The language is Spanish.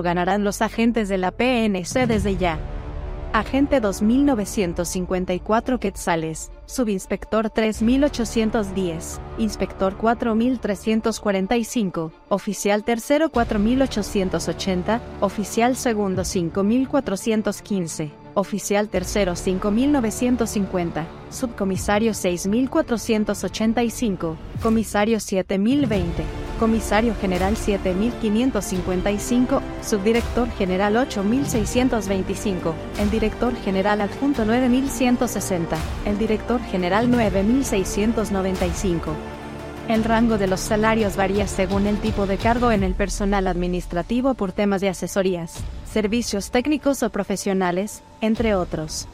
ganarán los agentes de la PNC desde ya. Agente 2954 quetzales, subinspector 3810, inspector 4345, oficial tercero 4880, oficial segundo 5415, oficial tercero 5950, subcomisario 6485, comisario 7020 comisario general 7555, subdirector general 8625, el director general adjunto 9160, el director general 9695. El rango de los salarios varía según el tipo de cargo en el personal administrativo por temas de asesorías, servicios técnicos o profesionales, entre otros.